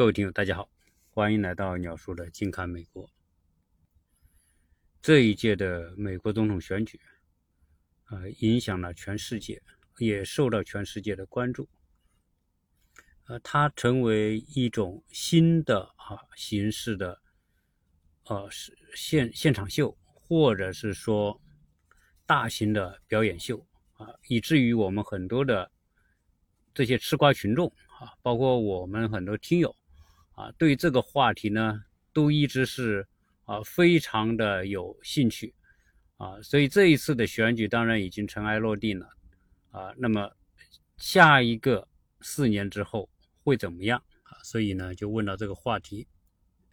各位听友，大家好，欢迎来到鸟叔的近看美国。这一届的美国总统选举，呃，影响了全世界，也受到全世界的关注。呃，它成为一种新的啊形式的，呃，现现场秀，或者是说大型的表演秀啊，以至于我们很多的这些吃瓜群众啊，包括我们很多听友。啊，对这个话题呢，都一直是啊非常的有兴趣啊，所以这一次的选举当然已经尘埃落定了啊。那么下一个四年之后会怎么样啊？所以呢，就问到这个话题。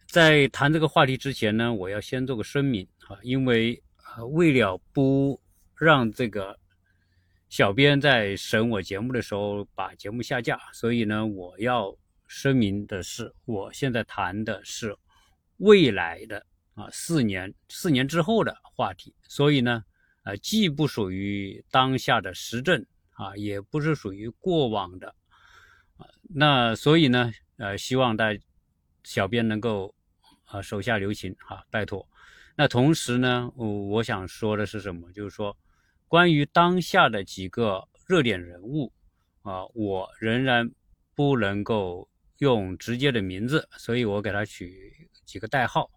在谈这个话题之前呢，我要先做个声明啊，因为啊为了不让这个小编在审我节目的时候把节目下架，所以呢，我要。声明的是，我现在谈的是未来的啊四年四年之后的话题，所以呢，呃，既不属于当下的时政啊，也不是属于过往的啊，那所以呢，呃，希望大小编能够啊手下留情哈，拜托。那同时呢，我我想说的是什么？就是说，关于当下的几个热点人物啊，我仍然不能够。用直接的名字，所以我给他取几个代号，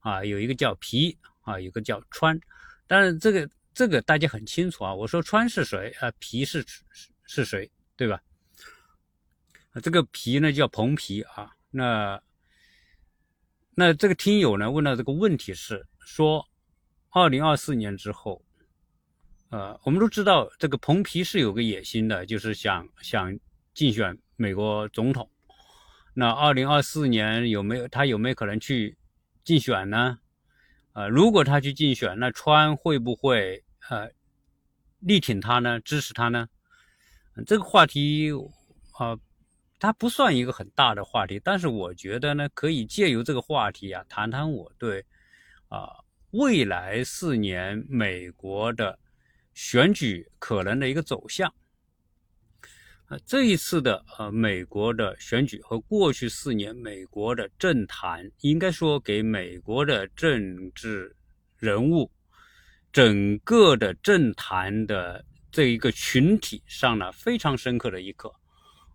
啊，有一个叫皮，啊，有个叫川，但是这个这个大家很清楚啊，我说川是谁啊，皮是是是谁，对吧？这个皮呢叫蓬皮啊，那那这个听友呢问到这个问题是说，二零二四年之后，呃，我们都知道这个蓬皮是有个野心的，就是想想竞选美国总统。那二零二四年有没有他有没有可能去竞选呢？呃，如果他去竞选，那川会不会呃力挺他呢？支持他呢？这个话题啊，它不算一个很大的话题，但是我觉得呢，可以借由这个话题啊，谈谈我对啊未来四年美国的选举可能的一个走向。啊，这一次的呃美国的选举和过去四年美国的政坛，应该说给美国的政治人物整个的政坛的这一个群体上了非常深刻的一课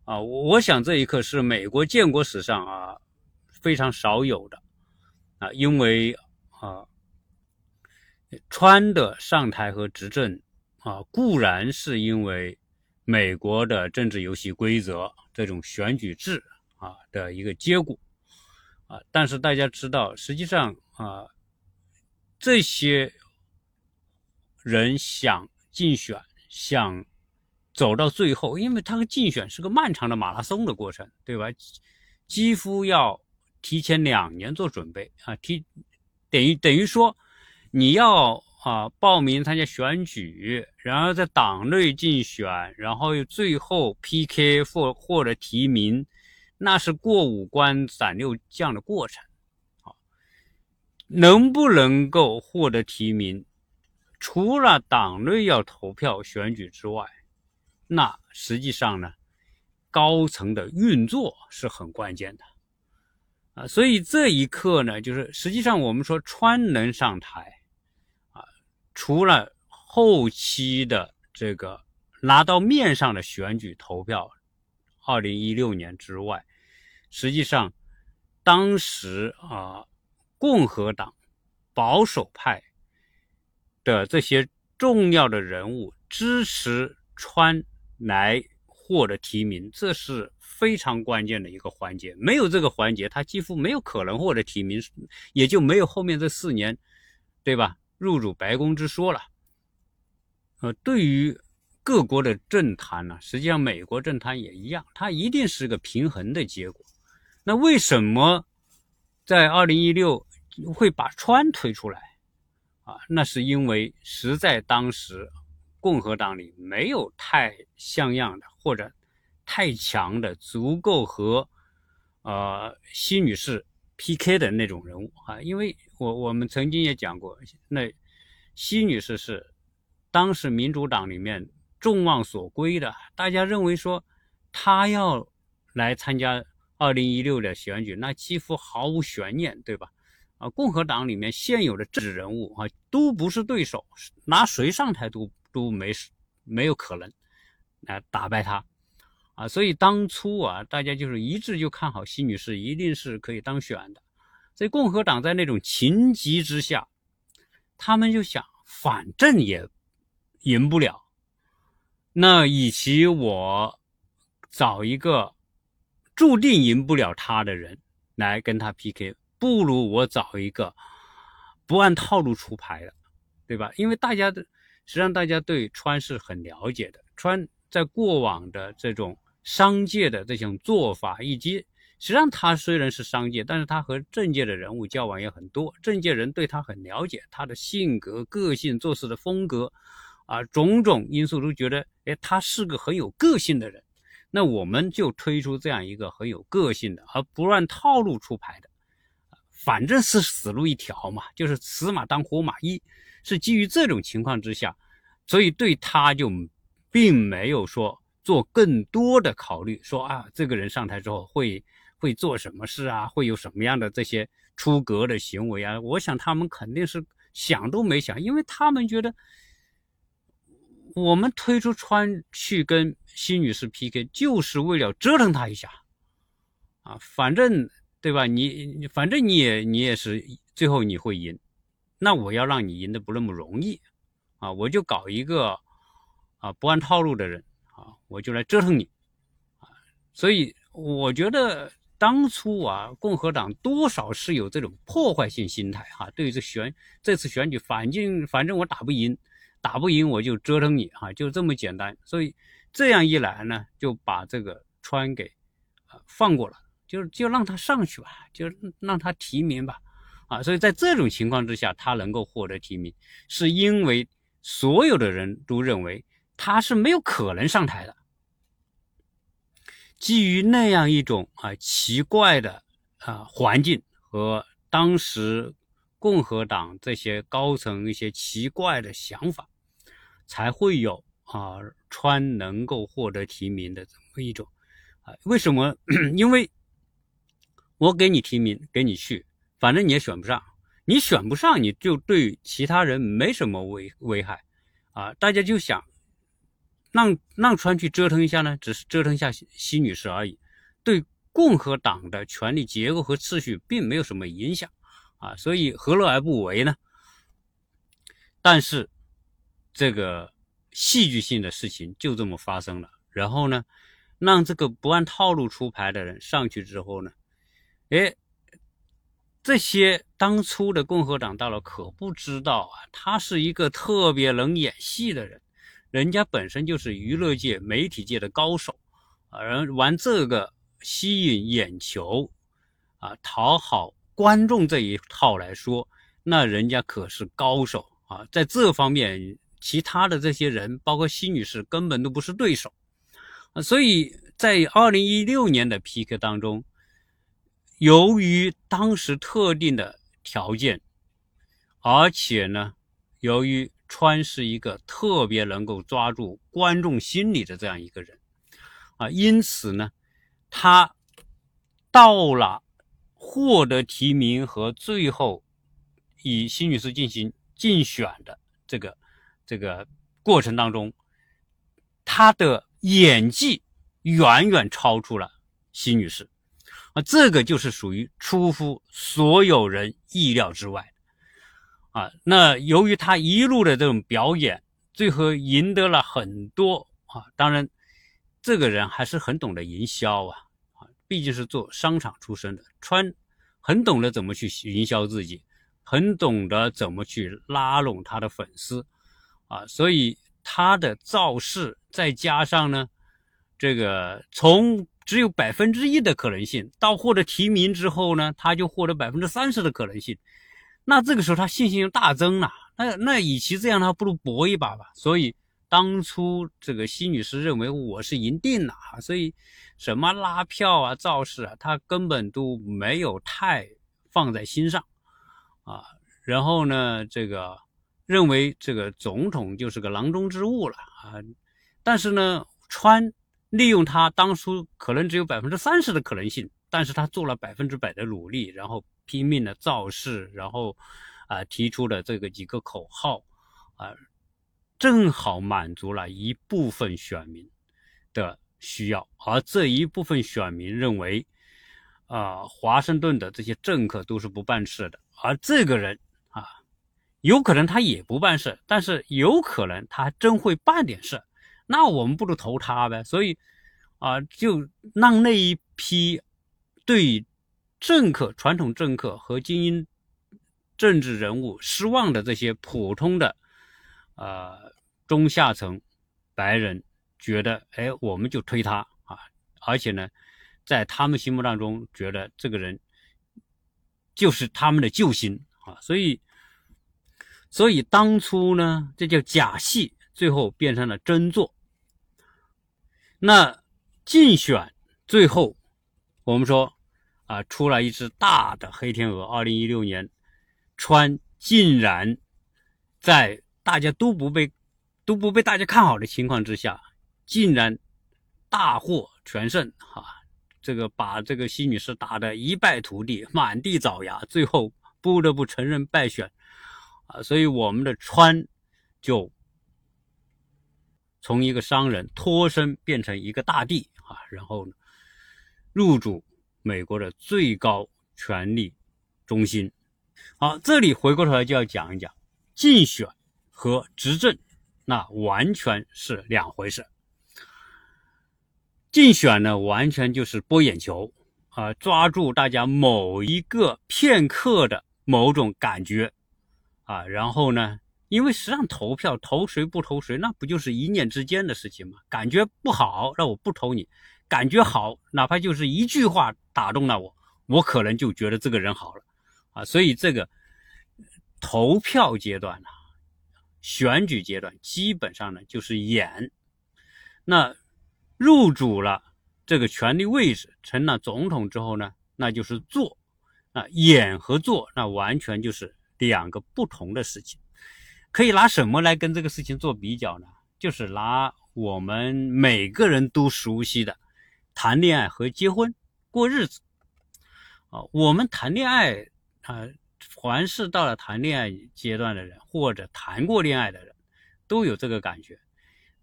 啊！我想这一刻是美国建国史上啊非常少有的啊，因为啊川的上台和执政啊固然是因为。美国的政治游戏规则，这种选举制啊的一个结果啊，但是大家知道，实际上啊，这些人想竞选，想走到最后，因为他的竞选是个漫长的马拉松的过程，对吧？几乎要提前两年做准备啊，提等于等于说你要。啊，报名参加选举，然后在党内竞选，然后又最后 PK 获获得提名，那是过五关斩六将的过程。啊，能不能够获得提名，除了党内要投票选举之外，那实际上呢，高层的运作是很关键的。啊，所以这一刻呢，就是实际上我们说川能上台。除了后期的这个拿到面上的选举投票，二零一六年之外，实际上当时啊，共和党保守派的这些重要的人物支持川来获得提名，这是非常关键的一个环节。没有这个环节，他几乎没有可能获得提名，也就没有后面这四年，对吧？入主白宫之说了，呃，对于各国的政坛呢，实际上美国政坛也一样，它一定是个平衡的结果。那为什么在二零一六会把川推出来啊？那是因为实在当时共和党里没有太像样的或者太强的、足够和呃希女士。P.K. 的那种人物啊，因为我我们曾经也讲过，那希女士是当时民主党里面众望所归的，大家认为说她要来参加二零一六的选举，那几乎毫无悬念，对吧？啊，共和党里面现有的政治人物啊，都不是对手，拿谁上台都都没没有可能来打败他。啊，所以当初啊，大家就是一致就看好西女士一定是可以当选的。所以共和党在那种情急之下，他们就想，反正也赢不了，那与其我找一个注定赢不了他的人来跟他 PK，不如我找一个不按套路出牌的，对吧？因为大家的实际上大家对川是很了解的，川在过往的这种。商界的这种做法，以及实际上他虽然是商界，但是他和政界的人物交往也很多，政界人对他很了解，他的性格、个性、做事的风格，啊，种种因素都觉得，哎，他是个很有个性的人。那我们就推出这样一个很有个性的，而不按套路出牌的，反正是死路一条嘛，就是死马当活马医。是基于这种情况之下，所以对他就并没有说。做更多的考虑，说啊，这个人上台之后会会做什么事啊？会有什么样的这些出格的行为啊？我想他们肯定是想都没想，因为他们觉得我们推出川去跟新女士 PK，就是为了折腾他一下啊，反正对吧？你反正你也你也是最后你会赢，那我要让你赢的不那么容易啊，我就搞一个啊不按套路的人啊。我就来折腾你，啊，所以我觉得当初啊，共和党多少是有这种破坏性心态哈。对于这选这次选举，反正反正我打不赢，打不赢我就折腾你哈，就这么简单。所以这样一来呢，就把这个川给放过了，就就让他上去吧，就让他提名吧，啊，所以在这种情况之下，他能够获得提名，是因为所有的人都认为他是没有可能上台的。基于那样一种啊奇怪的啊环境和当时共和党这些高层一些奇怪的想法，才会有啊川能够获得提名的这么一种啊为什么？因为我给你提名，给你去，反正你也选不上，你选不上，你就对其他人没什么危危害啊，大家就想。让让川去折腾一下呢，只是折腾一下西女士而已，对共和党的权力结构和秩序并没有什么影响啊，所以何乐而不为呢？但是这个戏剧性的事情就这么发生了，然后呢，让这个不按套路出牌的人上去之后呢，哎，这些当初的共和党大佬可不知道啊，他是一个特别能演戏的人。人家本身就是娱乐界、媒体界的高手，而玩这个吸引眼球，啊，讨好观众这一套来说，那人家可是高手啊！在这方面，其他的这些人，包括西女士，根本都不是对手啊！所以在二零一六年的 PK 当中，由于当时特定的条件，而且呢，由于川是一个特别能够抓住观众心理的这样一个人，啊，因此呢，他到了获得提名和最后以辛女士进行竞选的这个这个过程当中，他的演技远远超出了辛女士，啊，这个就是属于出乎所有人意料之外。啊，那由于他一路的这种表演，最后赢得了很多啊。当然，这个人还是很懂得营销啊，啊，毕竟是做商场出身的，川很懂得怎么去营销自己，很懂得怎么去拉拢他的粉丝，啊，所以他的造势再加上呢，这个从只有百分之一的可能性到获得提名之后呢，他就获得百分之三十的可能性。那这个时候他信心就大增了。那那与其这样，他不如搏一把吧。所以当初这个西女士认为我是赢定了啊，所以什么拉票啊、造势啊，他根本都没有太放在心上啊。然后呢，这个认为这个总统就是个囊中之物了啊。但是呢，川利用他当初可能只有百分之三十的可能性，但是他做了百分之百的努力，然后拼命的造势，然后啊提出的这个几个口号啊，正好满足了一部分选民的需要，而这一部分选民认为啊，华盛顿的这些政客都是不办事的，而这个人啊，有可能他也不办事，但是有可能他还真会办点事，那我们不如投他呗，所以。啊，就让那一批对政客、传统政客和精英政治人物失望的这些普通的呃中下层白人觉得，哎，我们就推他啊！而且呢，在他们心目当中，觉得这个人就是他们的救星啊！所以，所以当初呢，这叫假戏，最后变成了真做。那。竞选最后，我们说啊，出了一只大的黑天鹅。二零一六年，川竟然在大家都不被都不被大家看好的情况之下，竟然大获全胜啊！这个把这个西女士打得一败涂地，满地找牙，最后不得不承认败选啊！所以我们的川就从一个商人脱身变成一个大帝。啊，然后，入主美国的最高权力中心。好，这里回过头来就要讲一讲竞选和执政，那完全是两回事。竞选呢，完全就是博眼球啊，抓住大家某一个片刻的某种感觉啊，然后呢。因为实际上投票投谁不投谁，那不就是一念之间的事情吗？感觉不好，那我不投你；感觉好，哪怕就是一句话打动了我，我可能就觉得这个人好了啊。所以这个投票阶段呢，选举阶段基本上呢就是演。那入主了这个权力位置，成了总统之后呢，那就是做。那演和做，那完全就是两个不同的事情。可以拿什么来跟这个事情做比较呢？就是拿我们每个人都熟悉的谈恋爱和结婚过日子啊。我们谈恋爱啊，凡是到了谈恋爱阶段的人，或者谈过恋爱的人，都有这个感觉。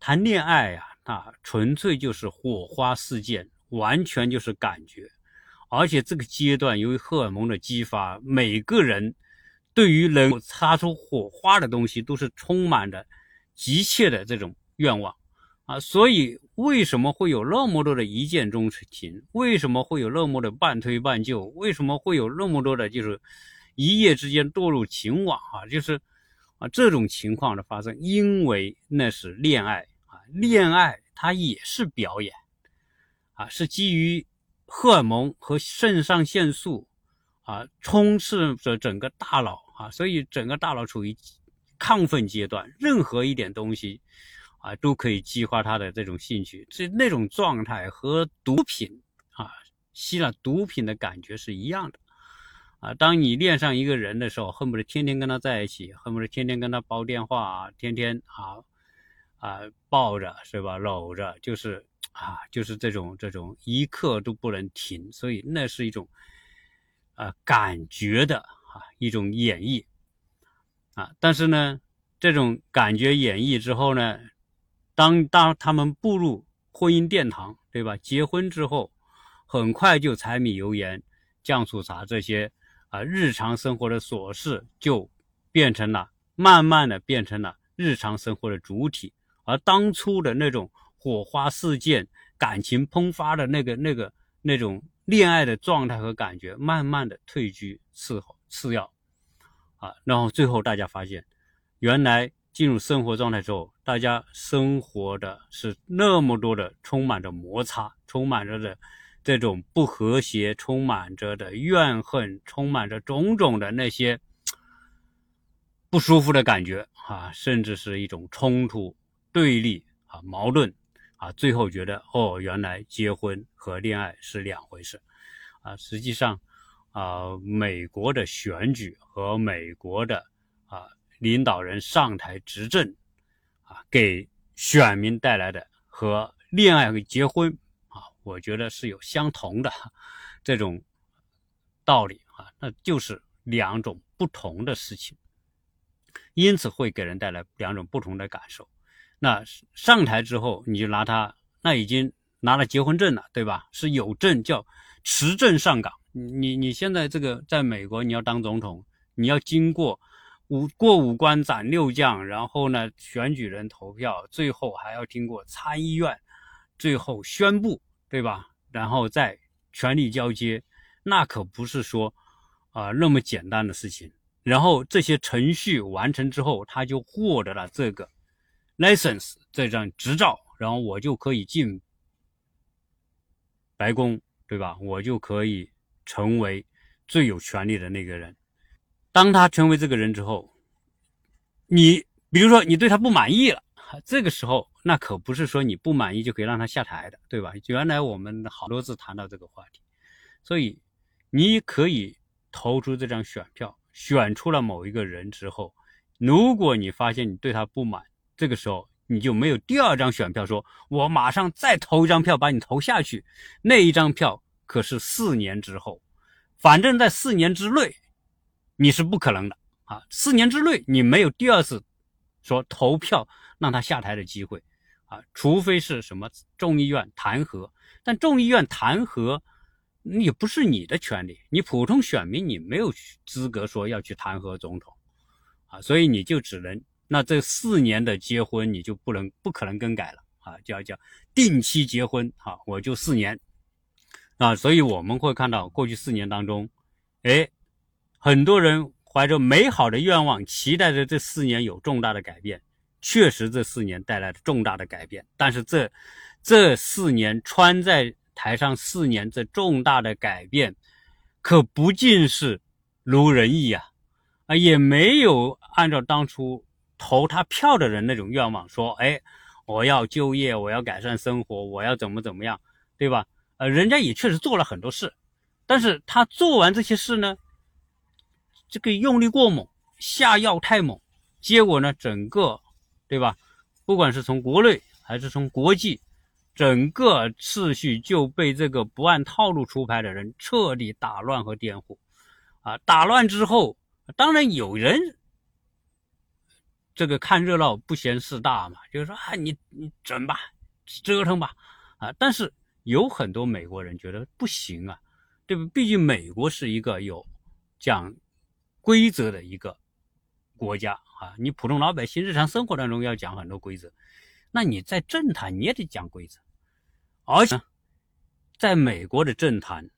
谈恋爱呀，啊，纯粹就是火花四溅，完全就是感觉。而且这个阶段由于荷尔蒙的激发，每个人。对于能擦出火花的东西，都是充满着急切的这种愿望啊！所以为什么会有那么多的一见钟情？为什么会有那么的半推半就？为什么会有那么多的就是一夜之间堕入情网啊？就是啊这种情况的发生，因为那是恋爱啊，恋爱它也是表演啊，是基于荷尔蒙和肾上腺素。啊，充斥着整个大脑啊，所以整个大脑处于亢奋阶段，任何一点东西啊，都可以激发他的这种兴趣。这那种状态和毒品啊，吸了毒品的感觉是一样的啊。当你恋上一个人的时候，恨不得天天跟他在一起，恨不得天天跟他煲电话，天天啊啊抱着是吧，搂着，就是啊，就是这种这种一刻都不能停。所以那是一种。啊，感觉的啊一种演绎啊，但是呢，这种感觉演绎之后呢，当当他们步入婚姻殿堂，对吧？结婚之后，很快就柴米油盐酱醋茶这些啊日常生活的琐事就变成了，慢慢的变成了日常生活的主体，而当初的那种火花四溅、感情喷发的那个那个那种。恋爱的状态和感觉慢慢的退居次后次要，啊，然后最后大家发现，原来进入生活状态之后，大家生活的是那么多的充满着摩擦，充满着的这种不和谐，充满着的怨恨，充满着种种的那些不舒服的感觉啊，甚至是一种冲突、对立啊、矛盾。啊，最后觉得哦，原来结婚和恋爱是两回事，啊，实际上，啊，美国的选举和美国的啊领导人上台执政，啊，给选民带来的和恋爱和结婚啊我觉得是有相同的这种道理啊，那就是两种不同的事情，因此会给人带来两种不同的感受。那上台之后，你就拿他，那已经拿了结婚证了，对吧？是有证叫持证上岗。你你现在这个在美国，你要当总统，你要经过。五过五关斩六将，然后呢，选举人投票，最后还要经过参议院，最后宣布，对吧？然后再权力交接，那可不是说啊那么简单的事情。然后这些程序完成之后，他就获得了这个 license 这张执照，然后我就可以进白宫，对吧？我就可以成为最有权力的那个人。当他成为这个人之后，你比如说你对他不满意了，这个时候那可不是说你不满意就可以让他下台的，对吧？原来我们好多次谈到这个话题，所以你可以投出这张选票，选出了某一个人之后，如果你发现你对他不满，这个时候你就没有第二张选票，说我马上再投一张票把你投下去，那一张票可是四年之后，反正在四年之内。你是不可能的啊！四年之内你没有第二次说投票让他下台的机会啊，除非是什么众议院弹劾。但众议院弹劾也不是你的权利，你普通选民你没有资格说要去弹劾总统啊，所以你就只能那这四年的结婚你就不能不可能更改了啊，叫叫定期结婚啊，我就四年啊，所以我们会看到过去四年当中，哎。很多人怀着美好的愿望，期待着这四年有重大的改变。确实，这四年带来了重大的改变。但是，这这四年穿在台上四年，这重大的改变，可不尽是如人意呀！啊，也没有按照当初投他票的人那种愿望说：“哎，我要就业，我要改善生活，我要怎么怎么样，对吧？”呃，人家也确实做了很多事，但是他做完这些事呢？这个用力过猛，下药太猛，结果呢，整个，对吧？不管是从国内还是从国际，整个秩序就被这个不按套路出牌的人彻底打乱和颠覆。啊，打乱之后，当然有人这个看热闹不嫌事大嘛，就是说啊，你你整吧，折腾吧，啊，但是有很多美国人觉得不行啊，对不？毕竟美国是一个有讲。规则的一个国家啊，你普通老百姓日常生活当中要讲很多规则，那你在政坛你也得讲规则，而且在美国的政坛，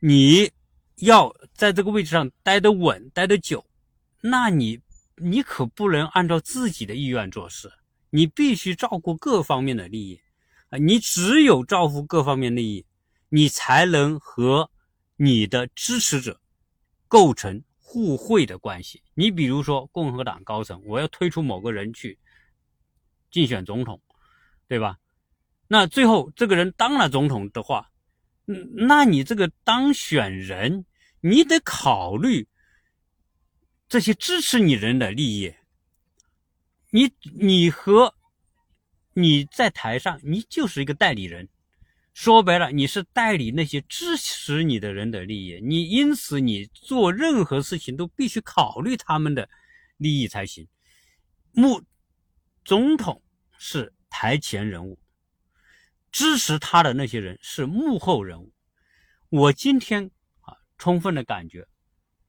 你要在这个位置上待得稳、待得久，那你你可不能按照自己的意愿做事，你必须照顾各方面的利益啊！你只有照顾各方面利益，你才能和你的支持者构成。互惠的关系，你比如说共和党高层，我要推出某个人去竞选总统，对吧？那最后这个人当了总统的话，嗯，那你这个当选人，你得考虑这些支持你人的利益。你你和你在台上，你就是一个代理人。说白了，你是代理那些支持你的人的利益，你因此你做任何事情都必须考虑他们的利益才行。幕总统是台前人物，支持他的那些人是幕后人物。我今天啊，充分的感觉，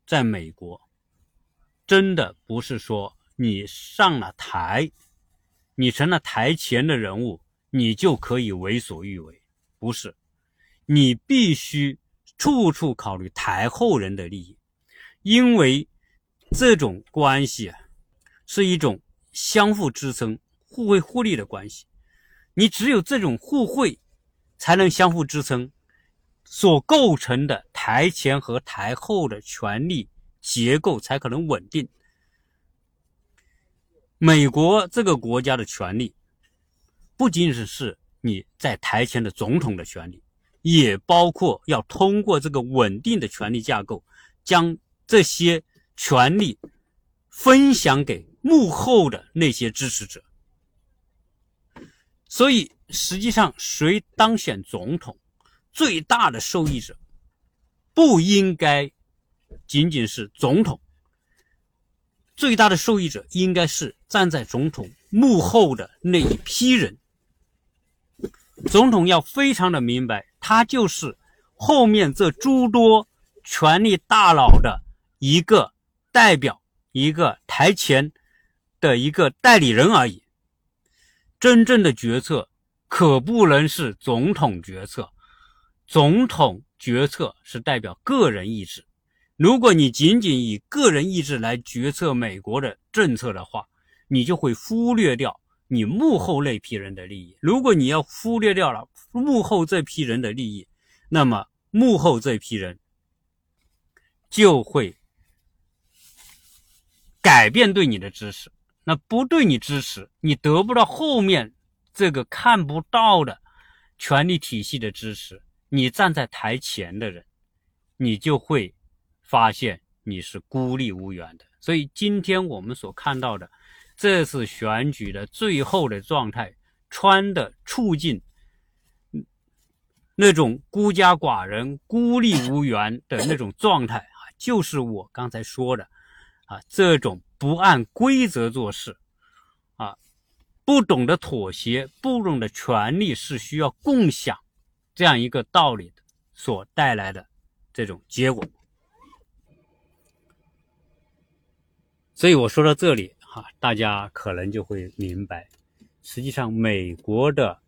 在美国，真的不是说你上了台，你成了台前的人物，你就可以为所欲为。不是，你必须处处考虑台后人的利益，因为这种关系啊，是一种相互支撑、互惠互利的关系。你只有这种互惠，才能相互支撑，所构成的台前和台后的权利结构才可能稳定。美国这个国家的权力，不仅仅是。你在台前的总统的权利，也包括要通过这个稳定的权力架构，将这些权利分享给幕后的那些支持者。所以，实际上谁当选总统，最大的受益者不应该仅仅是总统，最大的受益者应该是站在总统幕后的那一批人。总统要非常的明白，他就是后面这诸多权力大佬的一个代表，一个台前的一个代理人而已。真正的决策可不能是总统决策，总统决策是代表个人意志。如果你仅仅以个人意志来决策美国的政策的话，你就会忽略掉。你幕后那批人的利益，如果你要忽略掉了幕后这批人的利益，那么幕后这批人就会改变对你的支持。那不对你支持，你得不到后面这个看不到的权力体系的支持，你站在台前的人，你就会发现你是孤立无援的。所以今天我们所看到的。这次选举的最后的状态，川的处境，那种孤家寡人、孤立无援的那种状态啊，就是我刚才说的啊，这种不按规则做事，啊，不懂得妥协，不懂得权力是需要共享这样一个道理所带来的这种结果。所以我说到这里。啊，大家可能就会明白，实际上美国的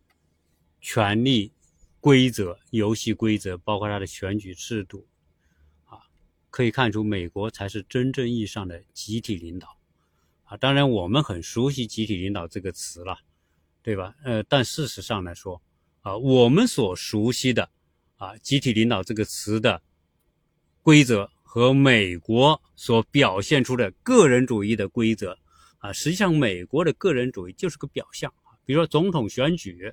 权力规则、游戏规则，包括它的选举制度，啊，可以看出美国才是真正意义上的集体领导。啊，当然我们很熟悉“集体领导”这个词了，对吧？呃，但事实上来说，啊，我们所熟悉的啊“集体领导”这个词的规则和美国所表现出的个人主义的规则。啊，实际上美国的个人主义就是个表象，比如说总统选举，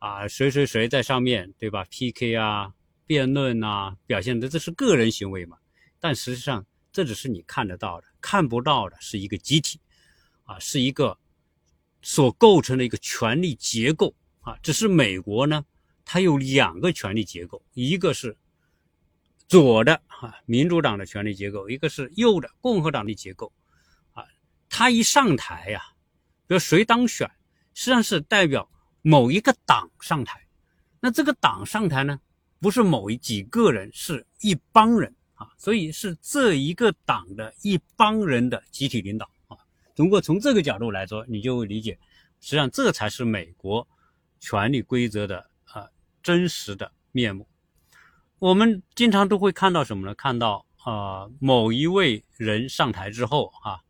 啊，谁谁谁在上面对吧？PK 啊，辩论啊，表现的这是个人行为嘛？但实际上这只是你看得到的，看不到的是一个集体，啊，是一个所构成的一个权力结构啊。只是美国呢，它有两个权力结构，一个是左的啊民主党的权力结构，一个是右的共和党的结构。啊他一上台呀，比如谁当选，实际上是代表某一个党上台。那这个党上台呢，不是某一几个人，是一帮人啊，所以是这一个党的一帮人的集体领导啊。如果从这个角度来说，你就会理解，实际上这才是美国权力规则的啊真实的面目。我们经常都会看到什么呢？看到啊某一位人上台之后啊。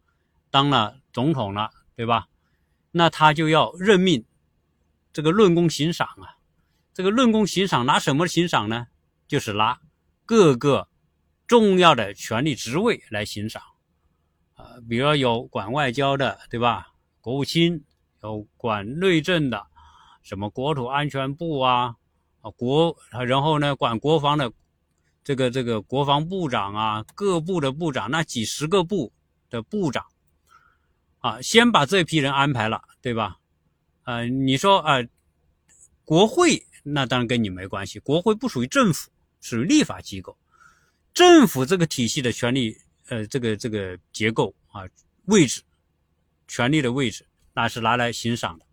当了总统了，对吧？那他就要任命这个论功行赏啊。这个论功行赏拿什么行赏呢？就是拿各个重要的权力职位来行赏啊。比如有管外交的，对吧？国务卿有管内政的，什么国土安全部啊啊国，然后呢管国防的这个这个国防部长啊，各部的部长，那几十个部的部长。啊，先把这批人安排了，对吧？呃，你说啊，国会那当然跟你没关系，国会不属于政府，属于立法机构。政府这个体系的权力，呃，这个这个结构啊，位置，权力的位置，那是拿来欣赏的。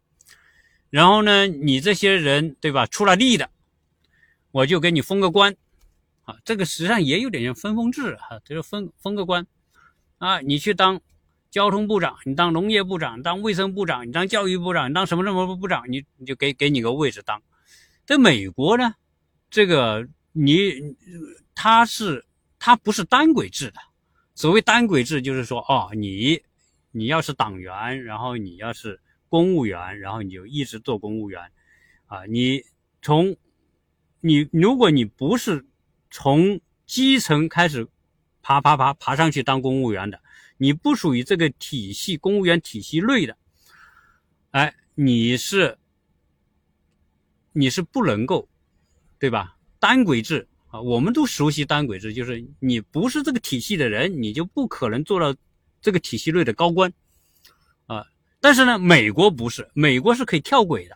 然后呢，你这些人，对吧？出了力的，我就给你封个官，啊，这个实际上也有点像分封制哈，就是封封个官，啊，你去当。交通部长，你当农业部长，当卫生部长，你当教育部长，你当什么什么部长，你你就给给你个位置当。在美国呢，这个你他是他不是单轨制的。所谓单轨制，就是说哦，你你要是党员，然后你要是公务员，然后你就一直做公务员啊。你从你如果你不是从基层开始爬爬爬爬上去当公务员的。你不属于这个体系，公务员体系内的，哎，你是，你是不能够，对吧？单轨制啊，我们都熟悉单轨制，就是你不是这个体系的人，你就不可能做到这个体系内的高官啊。但是呢，美国不是，美国是可以跳轨的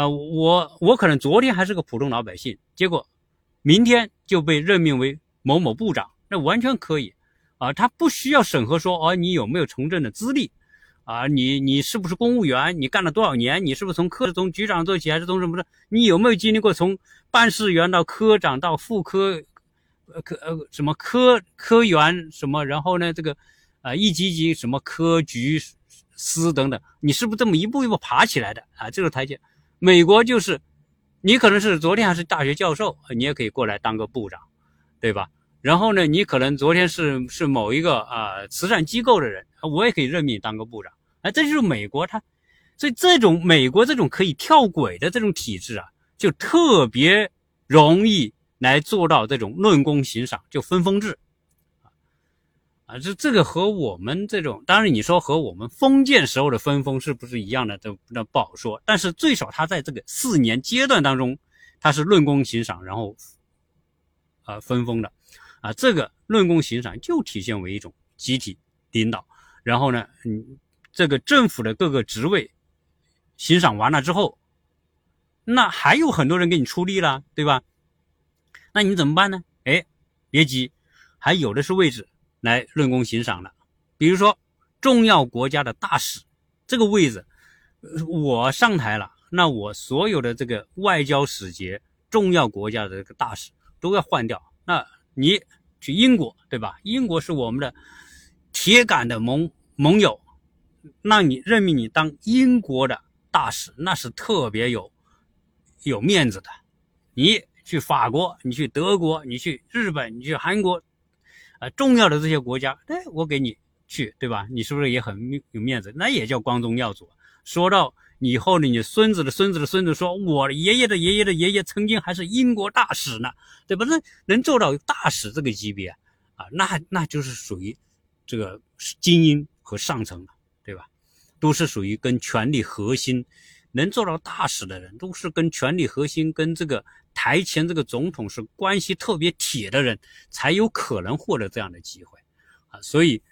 啊，我我可能昨天还是个普通老百姓，结果明天就被任命为某某部长，那完全可以啊，他不需要审核说哦你有没有从政的资历。啊，你你是不是公务员？你干了多少年？你是不是从科从局长做起，还是从什么的？你有没有经历过从办事员到科长到副科，呃科呃什么科科员什么？然后呢，这个啊一级级什么科局司等等，你是不是这么一步一步爬起来的啊？这个台阶，美国就是，你可能是昨天还是大学教授，你也可以过来当个部长，对吧？然后呢，你可能昨天是是某一个啊慈善机构的人，我也可以任命当个部长。哎，这就是美国，它，所以这种美国这种可以跳轨的这种体制啊，就特别容易来做到这种论功行赏，就分封制，啊，这这个和我们这种，当然你说和我们封建时候的分封是不是一样的，都那不好说。但是最少他在这个四年阶段当中，他是论功行赏，然后，啊分封的，啊，这个论功行赏就体现为一种集体领导，然后呢，嗯。这个政府的各个职位，欣赏完了之后，那还有很多人给你出力了，对吧？那你怎么办呢？哎，别急，还有的是位置来论功行赏的。比如说，重要国家的大使这个位置，我上台了，那我所有的这个外交使节、重要国家的这个大使都要换掉。那你去英国，对吧？英国是我们的铁杆的盟盟友。那你任命你当英国的大使，那是特别有有面子的。你去法国，你去德国，你去日本，你去韩国，啊，重要的这些国家，哎，我给你去，对吧？你是不是也很有面子？那也叫光宗耀祖。说到以后呢，你孙子的孙子的孙子说，我爷爷的爷爷的爷爷曾经还是英国大使呢，对吧？那能做到大使这个级别啊，那那就是属于这个精英和上层了。对吧？都是属于跟权力核心能做到大使的人，都是跟权力核心、跟这个台前这个总统是关系特别铁的人，才有可能获得这样的机会啊。所以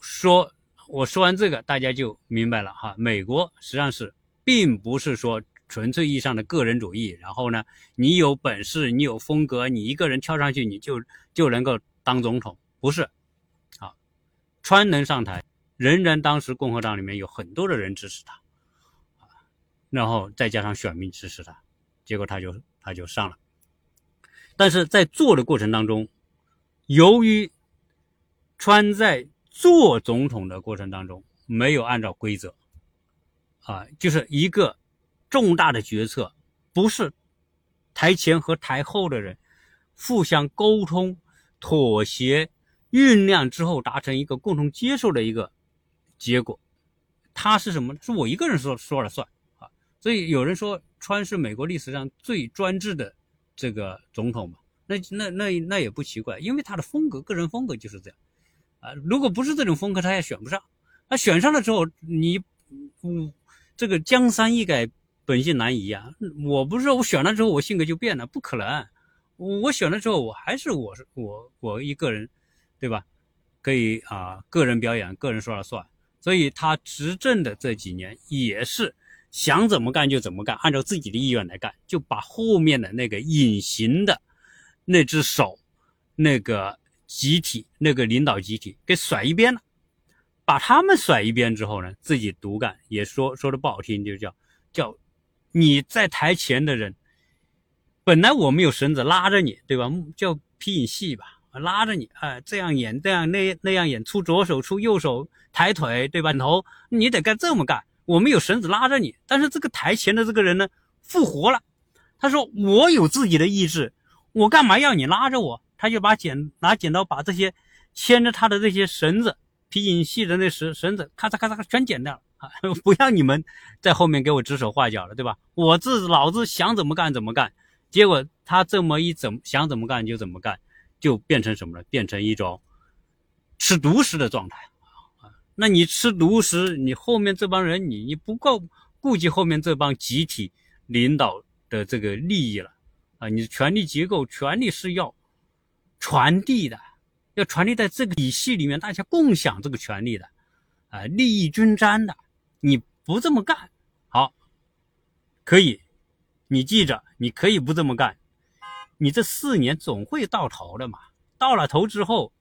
说，我说完这个，大家就明白了哈。美国实际上是并不是说纯粹意义上的个人主义，然后呢，你有本事，你有风格，你一个人跳上去，你就就能够当总统，不是？啊，川能上台。仍然，当时共和党里面有很多的人支持他，然后再加上选民支持他，结果他就他就上了。但是在做的过程当中，由于川在做总统的过程当中没有按照规则，啊，就是一个重大的决策，不是台前和台后的人互相沟通、妥协、酝酿之后达成一个共同接受的一个。结果，他是什么？是我一个人说说了算！所以有人说川是美国历史上最专制的这个总统嘛？那那那那也不奇怪，因为他的风格，个人风格就是这样啊。如果不是这种风格，他也选不上。那选上了之后，你，嗯，这个江山易改，本性难移啊！我不是说我选了之后我性格就变了，不可能。我选了之后，我还是我是我我一个人，对吧？可以啊，个人表演，个人说了算。所以他执政的这几年也是想怎么干就怎么干，按照自己的意愿来干，就把后面的那个隐形的那只手、那个集体、那个领导集体给甩一边了。把他们甩一边之后呢，自己独干，也说说的不好听，就叫叫你在台前的人，本来我们有绳子拉着你，对吧？叫皮影戏吧。拉着你，哎，这样演，这样那那样演，出左手，出右手，抬腿，对吧？头，你得干这么干。我们有绳子拉着你，但是这个台前的这个人呢，复活了。他说：“我有自己的意志，我干嘛要你拉着我？”他就把剪拿剪刀把这些牵着他的这些绳子，皮影戏的那绳绳子，咔嚓咔嚓全剪掉了啊！不要你们在后面给我指手画脚了，对吧？我自老子想怎么干怎么干。结果他这么一怎想怎么干就怎么干。就变成什么了？变成一种吃独食的状态！那你吃独食，你后面这帮人，你你不够顾及后面这帮集体领导的这个利益了啊！你的权力结构，权力是要传递的，要传递在这个体系里面，大家共享这个权利的啊，利益均沾的。你不这么干，好，可以你记着，你可以不这么干，你这四年总会到头的嘛。到了头之后，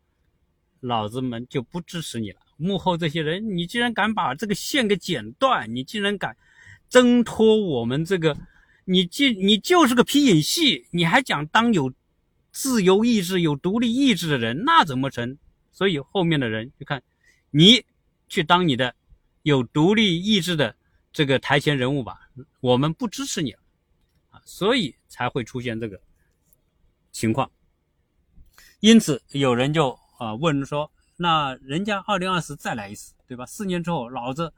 老子们就不支持你了。幕后这些人，你竟然敢把这个线给剪断，你竟然敢挣脱我们这个，你既你就是个皮影戏，你还讲当有自由意志、有独立意志的人，那怎么成？所以后面的人就看，你去当你的有独立意志的这个台前人物吧，我们不支持你了。所以才会出现这个情况，因此有人就啊问说：“那人家二零二四再来一次，对吧？四年之后，老子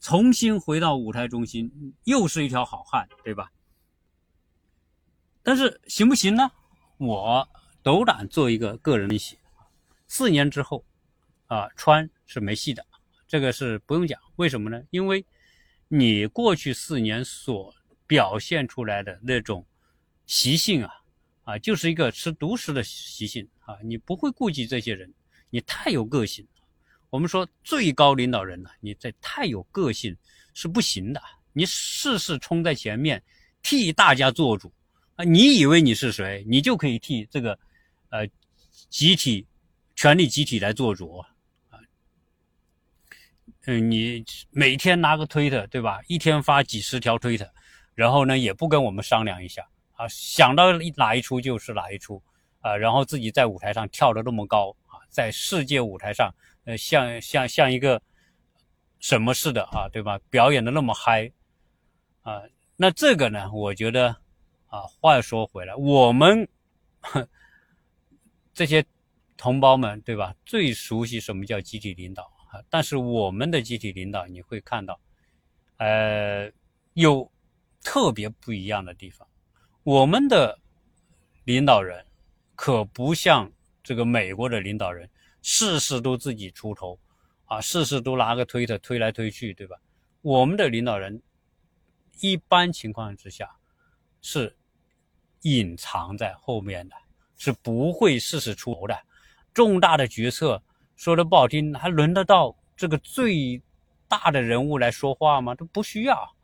重新回到舞台中心，又是一条好汉，对吧？”但是行不行呢？我斗胆做一个个人分析：四年之后，啊，川是没戏的，这个是不用讲。为什么呢？因为你过去四年所表现出来的那种习性啊，啊，就是一个吃独食的习性啊！你不会顾及这些人，你太有个性。我们说最高领导人呢，你这太有个性是不行的。你事事冲在前面，替大家做主啊！你以为你是谁，你就可以替这个呃集体权力集体来做主啊？嗯，你每天拿个推特，对吧？一天发几十条推特。然后呢，也不跟我们商量一下啊，想到哪一出就是哪一出啊，然后自己在舞台上跳得那么高，在世界舞台上，呃，像像像一个什么似的啊，对吧？表演的那么嗨啊，那这个呢，我觉得啊，话说回来，我们这些同胞们，对吧？最熟悉什么叫集体领导啊，但是我们的集体领导，你会看到，呃，有。特别不一样的地方，我们的领导人可不像这个美国的领导人，事事都自己出头，啊，事事都拿个推特推来推去，对吧？我们的领导人一般情况之下是隐藏在后面的，是不会事事出头的。重大的决策说的不好听，还轮得到这个最大的人物来说话吗？都不需要，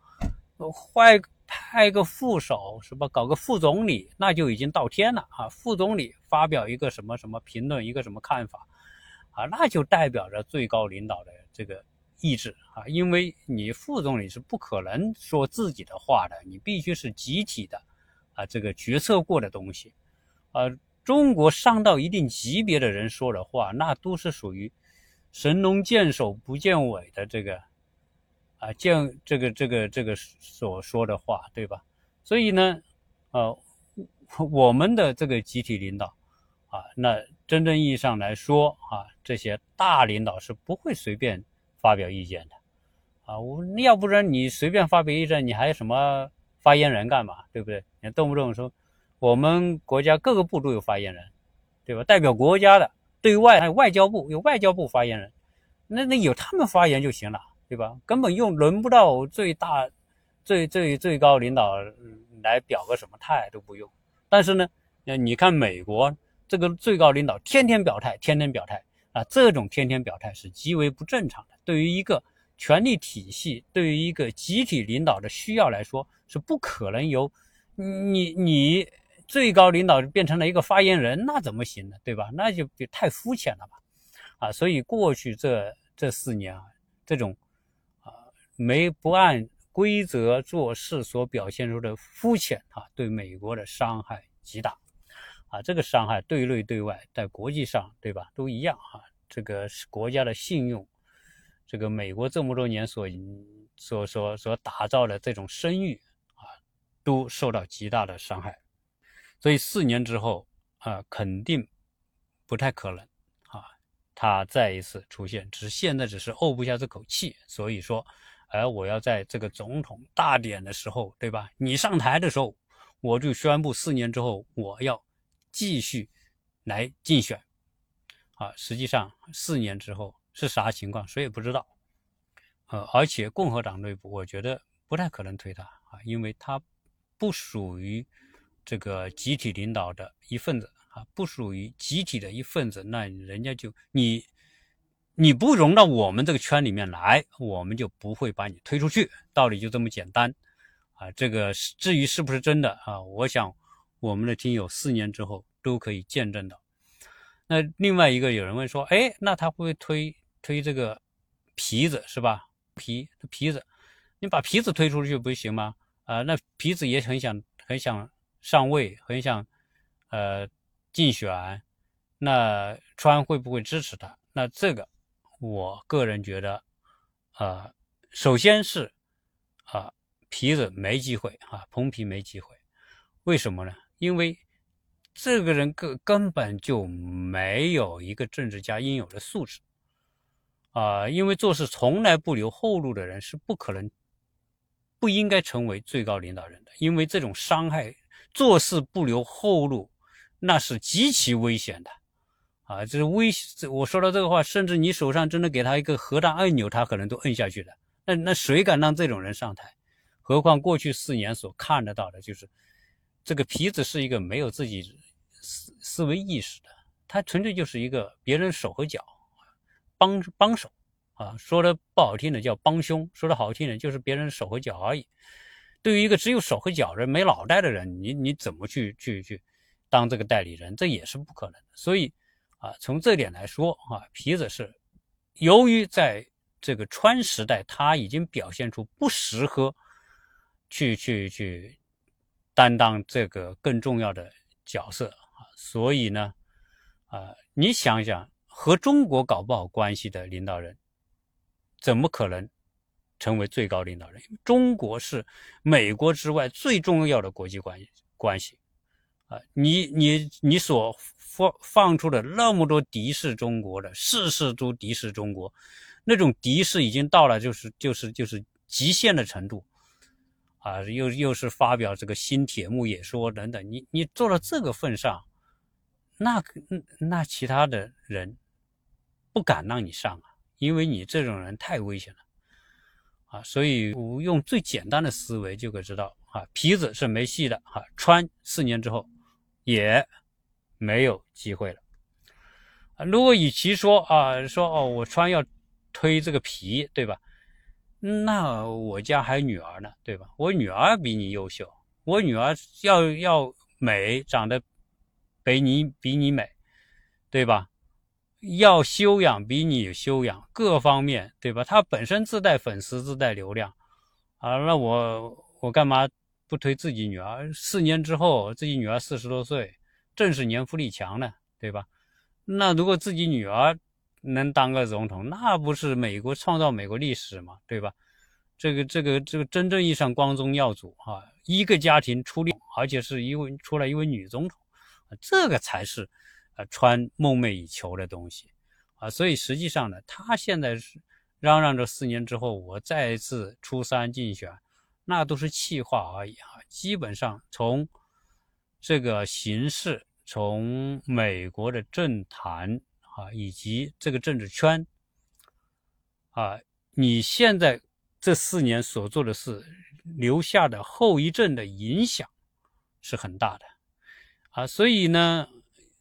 坏。派个副手是吧？搞个副总理，那就已经到天了啊！副总理发表一个什么什么评论，一个什么看法，啊，那就代表着最高领导的这个意志啊！因为你副总理是不可能说自己的话的，你必须是集体的啊，这个决策过的东西，啊，中国上到一定级别的人说的话，那都是属于神龙见首不见尾的这个。啊，见这个这个这个所说的话，对吧？所以呢，呃，我们的这个集体领导啊，那真正意义上来说啊，这些大领导是不会随便发表意见的啊。我要不然你随便发表意见，你还有什么发言人干嘛？对不对？你动不动说我们国家各个部都有发言人，对吧？代表国家的对外还有外交部有外交部发言人，那那有他们发言就行了。对吧？根本用轮不到最大、最最最高领导来表个什么态都不用。但是呢，那你看美国这个最高领导天天表态，天天表态啊，这种天天表态是极为不正常的。对于一个权力体系，对于一个集体领导的需要来说，是不可能由你你最高领导变成了一个发言人，那怎么行呢？对吧？那就太肤浅了吧？啊，所以过去这这四年啊，这种。没不按规则做事所表现出的肤浅啊，对美国的伤害极大啊！这个伤害对内对外，在国际上，对吧，都一样啊。这个是国家的信用，这个美国这么多年所所所所打造的这种声誉啊，都受到极大的伤害。所以四年之后啊，肯定不太可能啊，他再一次出现，只是现在只是怄不下这口气，所以说。而我要在这个总统大典的时候，对吧？你上台的时候，我就宣布四年之后我要继续来竞选。啊，实际上四年之后是啥情况，谁也不知道。呃，而且共和党内部，我觉得不太可能推他啊，因为他不属于这个集体领导的一份子啊，不属于集体的一份子，那人家就你。你不融到我们这个圈里面来，我们就不会把你推出去，道理就这么简单，啊，这个至于是不是真的啊，我想我们的听友四年之后都可以见证到。那另外一个有人问说，哎，那他会不会推推这个皮子是吧？皮皮子，你把皮子推出去不行吗？啊，那皮子也很想很想上位，很想呃竞选，那川会不会支持他？那这个我个人觉得，啊，首先是啊皮子没机会啊，蓬皮没机会，为什么呢？因为。这个人根根本就没有一个政治家应有的素质啊！因为做事从来不留后路的人是不可能、不应该成为最高领导人的。因为这种伤害、做事不留后路，那是极其危险的啊！就是危，我说到这个话，甚至你手上真的给他一个核弹按钮，他可能都摁下去了。那那谁敢让这种人上台？何况过去四年所看得到的，就是这个皮子是一个没有自己。思思维意识的，他纯粹就是一个别人手和脚，帮帮手啊，说的不好听的叫帮凶，说的好听的就是别人手和脚而已。对于一个只有手和脚的没脑袋的人，你你怎么去去去当这个代理人？这也是不可能的。所以啊，从这点来说啊，皮子是由于在这个川时代，他已经表现出不适合去去去担当这个更重要的角色啊。所以呢，啊，你想想，和中国搞不好关系的领导人，怎么可能成为最高领导人？中国是美国之外最重要的国际关系关系，啊，你你你所放放出的那么多敌视中国的，事事都敌视中国，那种敌视已经到了就是就是就是极限的程度，啊，又又是发表这个新铁幕也说等等，你你做到这个份上。那那其他的人不敢让你上啊，因为你这种人太危险了啊！所以我用最简单的思维就可知道啊，皮子是没戏的啊，穿四年之后也没有机会了。如果与其说啊说哦，我穿要推这个皮，对吧？那我家还有女儿呢，对吧？我女儿比你优秀，我女儿要要美，长得。比你比你美，对吧？要修养比你有修养，各方面对吧？她本身自带粉丝，自带流量，啊，那我我干嘛不推自己女儿？四年之后，自己女儿四十多岁，正是年富力强呢，对吧？那如果自己女儿能当个总统，那不是美国创造美国历史嘛，对吧？这个这个这个真正意义上光宗耀祖啊，一个家庭出力，而且是一位出来一位女总统。这个才是，呃，川梦寐以求的东西，啊，所以实际上呢，他现在是嚷嚷着四年之后我再次初三竞选，那都是气话而已啊。基本上从这个形势，从美国的政坛啊，以及这个政治圈，啊，你现在这四年所做的事留下的后遗症的影响是很大的。啊，所以呢，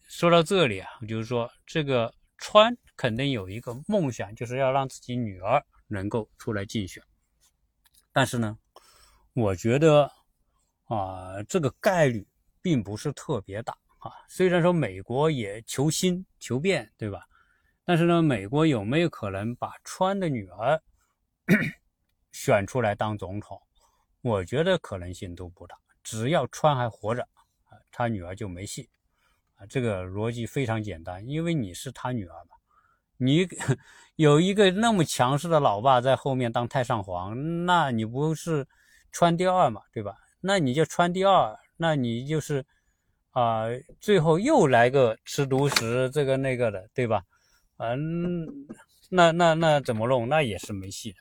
说到这里啊，就是说，这个川肯定有一个梦想，就是要让自己女儿能够出来竞选。但是呢，我觉得啊，这个概率并不是特别大啊。虽然说美国也求新求变，对吧？但是呢，美国有没有可能把川的女儿 选出来当总统？我觉得可能性都不大。只要川还活着。他女儿就没戏，啊，这个逻辑非常简单，因为你是他女儿嘛，你 有一个那么强势的老爸在后面当太上皇，那你不是川第二嘛，对吧？那你就川第二，那你就是啊，最后又来个吃独食这个那个的，对吧？嗯，那那那怎么弄？那也是没戏的。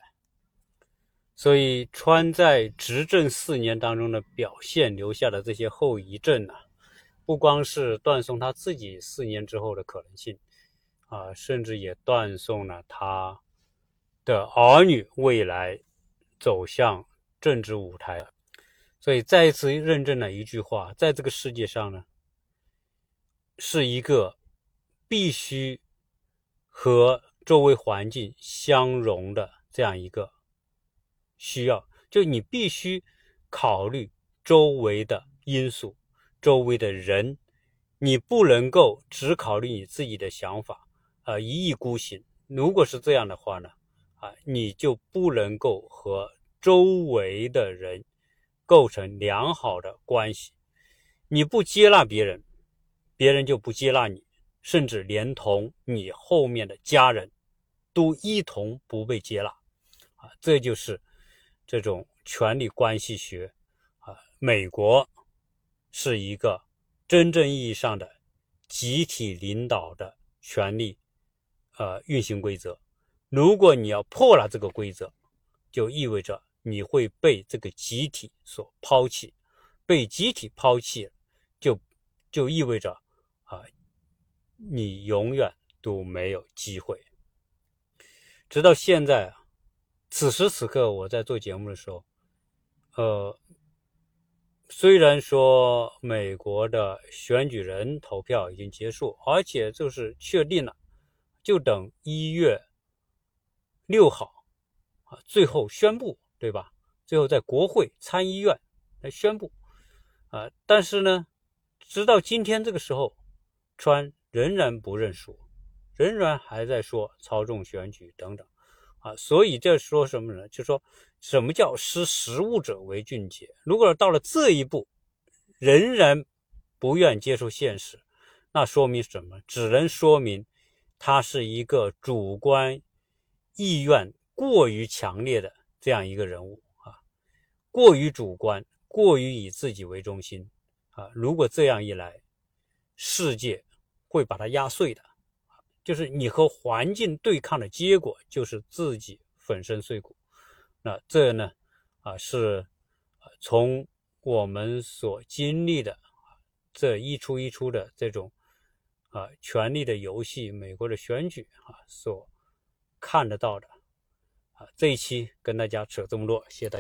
所以，川在执政四年当中的表现留下的这些后遗症呢，不光是断送他自己四年之后的可能性，啊，甚至也断送了他的儿女未来走向政治舞台。所以，再一次认证了一句话：在这个世界上呢，是一个必须和周围环境相融的这样一个。需要就你必须考虑周围的因素、周围的人，你不能够只考虑你自己的想法，啊，一意孤行。如果是这样的话呢，啊，你就不能够和周围的人构成良好的关系。你不接纳别人，别人就不接纳你，甚至连同你后面的家人都一同不被接纳。啊，这就是这种权力关系学。啊，美国是一个真正意义上的集体领导的权力。呃，运行规则，如果你要破了这个规则，就意味着你会被这个集体所抛弃，被集体抛弃，就就意味着啊，你永远都没有机会。直到现在啊，此时此刻我在做节目的时候，呃，虽然说美国的选举人投票已经结束，而且就是确定了。就等一月六号啊，最后宣布，对吧？最后在国会参议院来宣布啊。但是呢，直到今天这个时候，川仍然不认输，仍然还在说操纵选举等等啊。所以这说什么呢？就说什么叫识时务者为俊杰？如果到了这一步，仍然不愿接受现实，那说明什么？只能说明。他是一个主观意愿过于强烈的这样一个人物啊，过于主观，过于以自己为中心啊。如果这样一来，世界会把它压碎的就是你和环境对抗的结果，就是自己粉身碎骨。那这呢啊，是从我们所经历的这一出一出的这种。啊，权力的游戏，美国的选举啊，所看得到的这一期跟大家扯这么多，谢谢大家。